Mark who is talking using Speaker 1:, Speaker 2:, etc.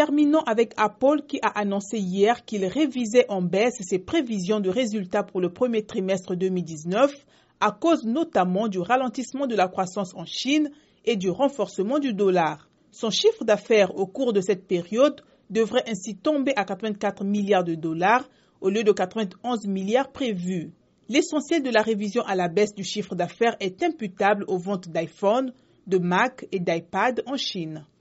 Speaker 1: Terminons avec Apple qui a annoncé hier qu'il révisait en baisse ses prévisions de résultats pour le premier trimestre 2019 à cause notamment du ralentissement de la croissance en Chine et du renforcement du dollar. Son chiffre d'affaires au cours de cette période devrait ainsi tomber à 84 milliards de dollars au lieu de 91 milliards prévus. L'essentiel de la révision à la baisse du chiffre d'affaires est imputable aux ventes d'iPhone, de Mac et d'iPad en Chine.